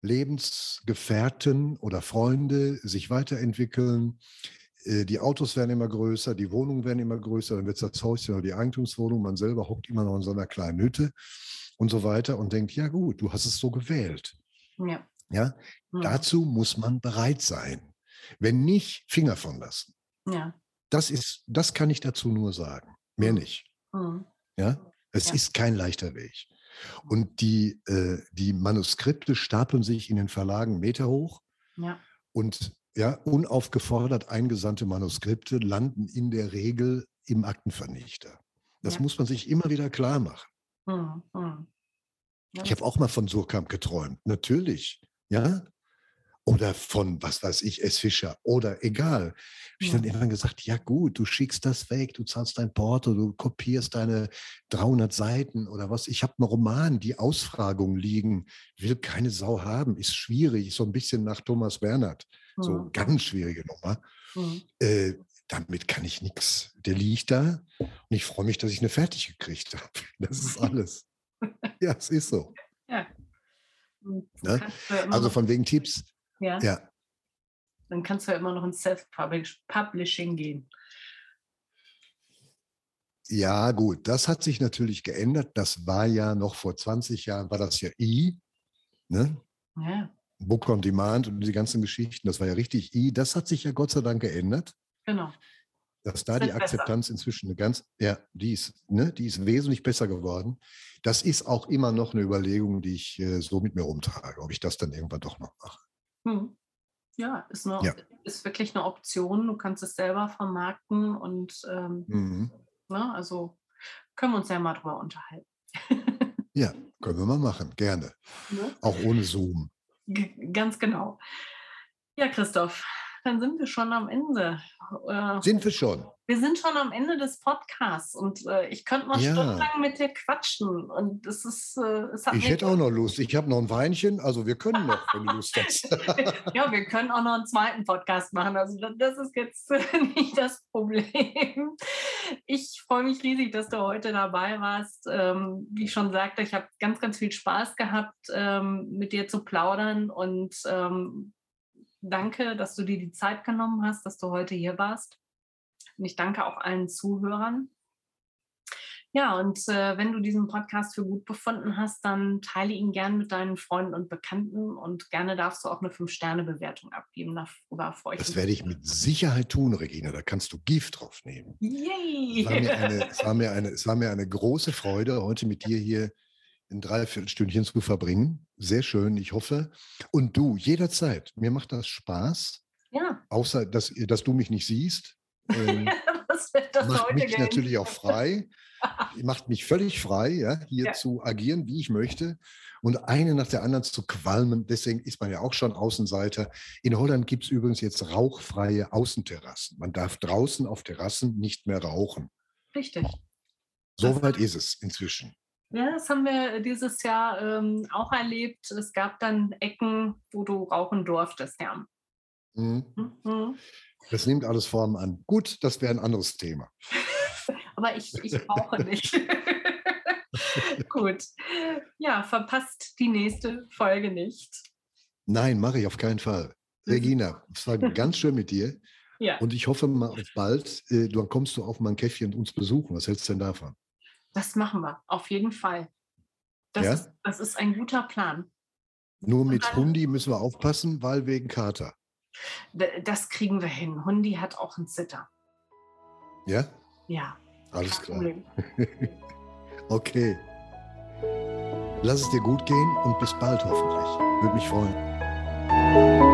Lebensgefährten oder Freunde sich weiterentwickeln, äh, die Autos werden immer größer, die Wohnungen werden immer größer, dann wird das Häuschen oder die Eigentumswohnung, man selber hockt immer noch in so einer kleinen Hütte und so weiter und denkt, ja gut, du hast es so gewählt. Ja. ja? Mhm. Dazu muss man bereit sein. Wenn nicht, Finger von lassen. Ja. Das ist, das kann ich dazu nur sagen. Mehr mhm. nicht. Mhm. Ja, es ja. ist kein leichter Weg. Und die, äh, die Manuskripte stapeln sich in den Verlagen Meter hoch. Ja. Und ja, unaufgefordert eingesandte Manuskripte landen in der Regel im Aktenvernichter. Das ja. muss man sich immer wieder klar machen. Hm, hm. Ja, ich habe auch mal von Surkamp geträumt, natürlich. Ja, oder von, was weiß ich, S. Fischer oder egal. Habe ich dann irgendwann gesagt, ja gut, du schickst das weg, du zahlst dein Porto, du kopierst deine 300 Seiten oder was. Ich habe einen Roman, die Ausfragungen liegen, will keine Sau haben, ist schwierig, so ein bisschen nach Thomas Bernhard. So mhm. ganz schwierige Nummer. Mhm. Äh, damit kann ich nichts. Der liegt da und ich freue mich, dass ich eine fertig gekriegt habe. Das ist alles. ja, es ist so. Ja. Ne? Also von wegen Tipps, ja. ja. Dann kannst du ja immer noch ins Self-Publishing gehen. Ja, gut, das hat sich natürlich geändert. Das war ja noch vor 20 Jahren, war das ja I. Ne? Ja. Book on Demand und die ganzen Geschichten, das war ja richtig I. Das hat sich ja Gott sei Dank geändert. Genau. Dass da die Akzeptanz besser. inzwischen eine ganz, ja, die ist, ne, die ist wesentlich besser geworden. Das ist auch immer noch eine Überlegung, die ich äh, so mit mir rumtrage, ob ich das dann irgendwann doch noch mache. Hm. Ja, ist, eine, ja. ist wirklich eine Option. Du kannst es selber vermarkten und ähm, mhm. ne, also können wir uns ja mal drüber unterhalten. ja, können wir mal machen, gerne. Ne? Auch ohne Zoom. G ganz genau. Ja, Christoph, dann sind wir schon am Ende. Äh, sind wir schon? Wir sind schon am Ende des Podcasts und äh, ich könnte noch ja. stundenlang mit dir quatschen. Und das ist. Äh, ich hätte auch noch Lust. Ich habe noch ein Weinchen, also wir können noch, wenn du Lust hast. ja, wir können auch noch einen zweiten Podcast machen. Also das ist jetzt nicht das Problem. Ich freue mich riesig, dass du heute dabei warst. Ähm, wie ich schon sagte, ich habe ganz, ganz viel Spaß gehabt, ähm, mit dir zu plaudern und ähm, danke, dass du dir die Zeit genommen hast, dass du heute hier warst. Und ich danke auch allen Zuhörern. Ja, und äh, wenn du diesen Podcast für gut befunden hast, dann teile ihn gern mit deinen Freunden und Bekannten und gerne darfst du auch eine 5-Sterne-Bewertung abgeben. Darüber freue ich Das werde ich mit Sicherheit tun, Regina. Da kannst du Gift drauf nehmen. Yay! Es war, mir eine, es, war mir eine, es war mir eine große Freude, heute mit dir hier ein Dreiviertelstündchen zu verbringen. Sehr schön, ich hoffe. Und du, jederzeit. Mir macht das Spaß. Ja. Außer, dass, dass du mich nicht siehst. Ähm, macht mich gehen. natürlich auch frei. macht mich völlig frei, ja, hier ja. zu agieren, wie ich möchte. Und eine nach der anderen zu qualmen. Deswegen ist man ja auch schon Außenseiter. In Holland gibt es übrigens jetzt rauchfreie Außenterrassen. Man darf draußen auf Terrassen nicht mehr rauchen. Richtig. Soweit ist es inzwischen. Ja, das haben wir dieses Jahr ähm, auch erlebt. Es gab dann Ecken, wo du rauchen durftest, ja. Mhm. Mhm. Das nimmt alles Formen an. Gut, das wäre ein anderes Thema. Aber ich, ich rauche nicht. Gut. Ja, verpasst die nächste Folge nicht. Nein, mache ich auf keinen Fall. Regina, es war ganz schön mit dir. Ja. Und ich hoffe mal auf bald. Äh, dann kommst du auf mein Käffchen uns besuchen. Was hältst du denn davon? Das machen wir, auf jeden Fall. Das, ja? ist, das ist ein guter Plan. Nur mit Hundi müssen wir aufpassen, weil wegen Kater. Das kriegen wir hin. Hundi hat auch einen Zitter. Ja? Ja. Alles klar. okay. Lass es dir gut gehen und bis bald hoffentlich. Würde mich freuen.